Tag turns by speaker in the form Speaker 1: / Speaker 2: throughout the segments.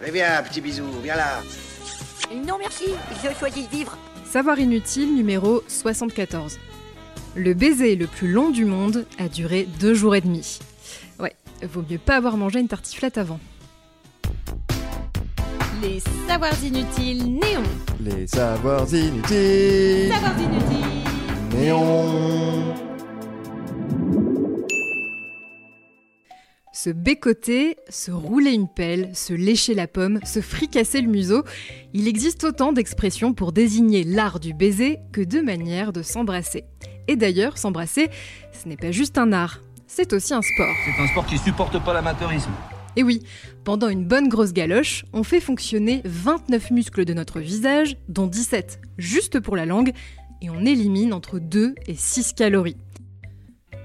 Speaker 1: Mais viens, petit bisou, viens là.
Speaker 2: Non merci, je choisis vivre.
Speaker 3: Savoir inutile numéro 74. Le baiser le plus long du monde a duré deux jours et demi. Ouais, vaut mieux pas avoir mangé une tartiflette avant.
Speaker 4: Les savoirs inutiles néons.
Speaker 5: Les savoirs inutiles.
Speaker 4: Savoirs inutiles.
Speaker 5: Néon.
Speaker 3: Se bécoter, se rouler une pelle, se lécher la pomme, se fricasser le museau, il existe autant d'expressions pour désigner l'art du baiser que de manières de s'embrasser. Et d'ailleurs, s'embrasser, ce n'est pas juste un art, c'est aussi un sport.
Speaker 6: C'est un sport qui supporte pas l'amateurisme.
Speaker 3: Et oui, pendant une bonne grosse galoche, on fait fonctionner 29 muscles de notre visage, dont 17 juste pour la langue, et on élimine entre 2 et 6 calories.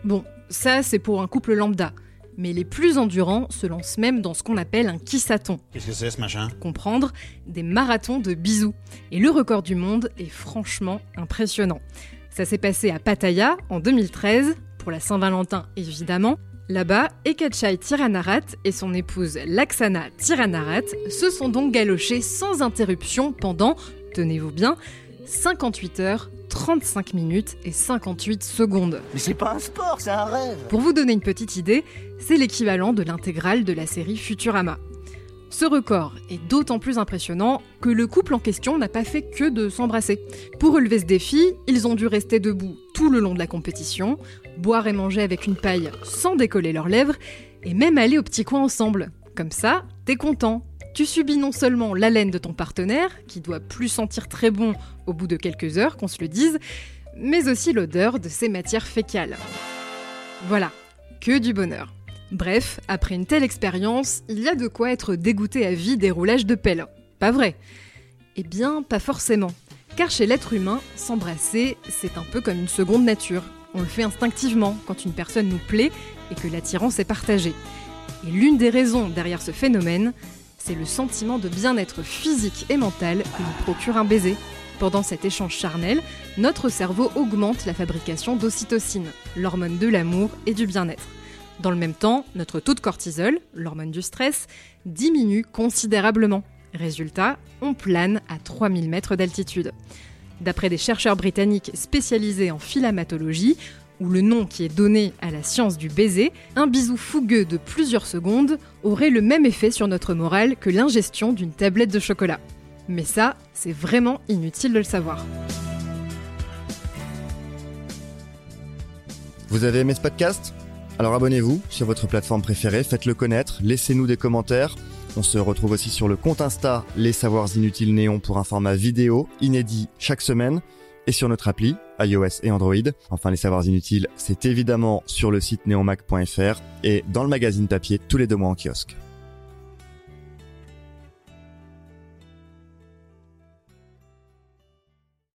Speaker 3: Bon, ça c'est pour un couple lambda, mais les plus endurants se lancent même dans ce qu'on appelle un kissaton.
Speaker 7: Qu'est-ce que c'est ce machin
Speaker 3: Comprendre des marathons de bisous. Et le record du monde est franchement impressionnant. Ça s'est passé à Pattaya en 2013, pour la Saint-Valentin évidemment. Là-bas, Ekachai Tiranarat et son épouse Laksana Tiranarat se sont donc galochés sans interruption pendant, tenez-vous bien, 58 heures, 35 minutes et 58 secondes.
Speaker 1: Mais c'est pas un sport, c'est un rêve.
Speaker 3: Pour vous donner une petite idée, c'est l'équivalent de l'intégrale de la série Futurama. Ce record est d'autant plus impressionnant que le couple en question n'a pas fait que de s'embrasser. Pour relever ce défi, ils ont dû rester debout tout le long de la compétition, boire et manger avec une paille sans décoller leurs lèvres, et même aller au petit coin ensemble. Comme ça, t'es content. Tu subis non seulement l'haleine de ton partenaire, qui doit plus sentir très bon au bout de quelques heures, qu'on se le dise, mais aussi l'odeur de ses matières fécales. Voilà, que du bonheur. Bref, après une telle expérience, il y a de quoi être dégoûté à vie des roulages de pelle. Pas vrai? Eh bien, pas forcément. Car chez l'être humain, s'embrasser, c'est un peu comme une seconde nature. On le fait instinctivement quand une personne nous plaît et que l'attirance est partagée. Et l'une des raisons derrière ce phénomène, c'est le sentiment de bien-être physique et mental que nous procure un baiser. Pendant cet échange charnel, notre cerveau augmente la fabrication d'ocytocine, l'hormone de l'amour et du bien-être. Dans le même temps, notre taux de cortisol, l'hormone du stress, diminue considérablement. Résultat, on plane à 3000 mètres d'altitude. D'après des chercheurs britanniques spécialisés en philamatologie, ou le nom qui est donné à la science du baiser, un bisou fougueux de plusieurs secondes aurait le même effet sur notre morale que l'ingestion d'une tablette de chocolat. Mais ça, c'est vraiment inutile de le savoir.
Speaker 5: Vous avez aimé ce podcast? Alors abonnez-vous sur votre plateforme préférée, faites-le connaître, laissez-nous des commentaires. On se retrouve aussi sur le compte Insta Les Savoirs Inutiles Néon pour un format vidéo inédit chaque semaine et sur notre appli iOS et Android. Enfin, les savoirs inutiles, c'est évidemment sur le site neonmac.fr et dans le magazine papier tous les deux mois en kiosque.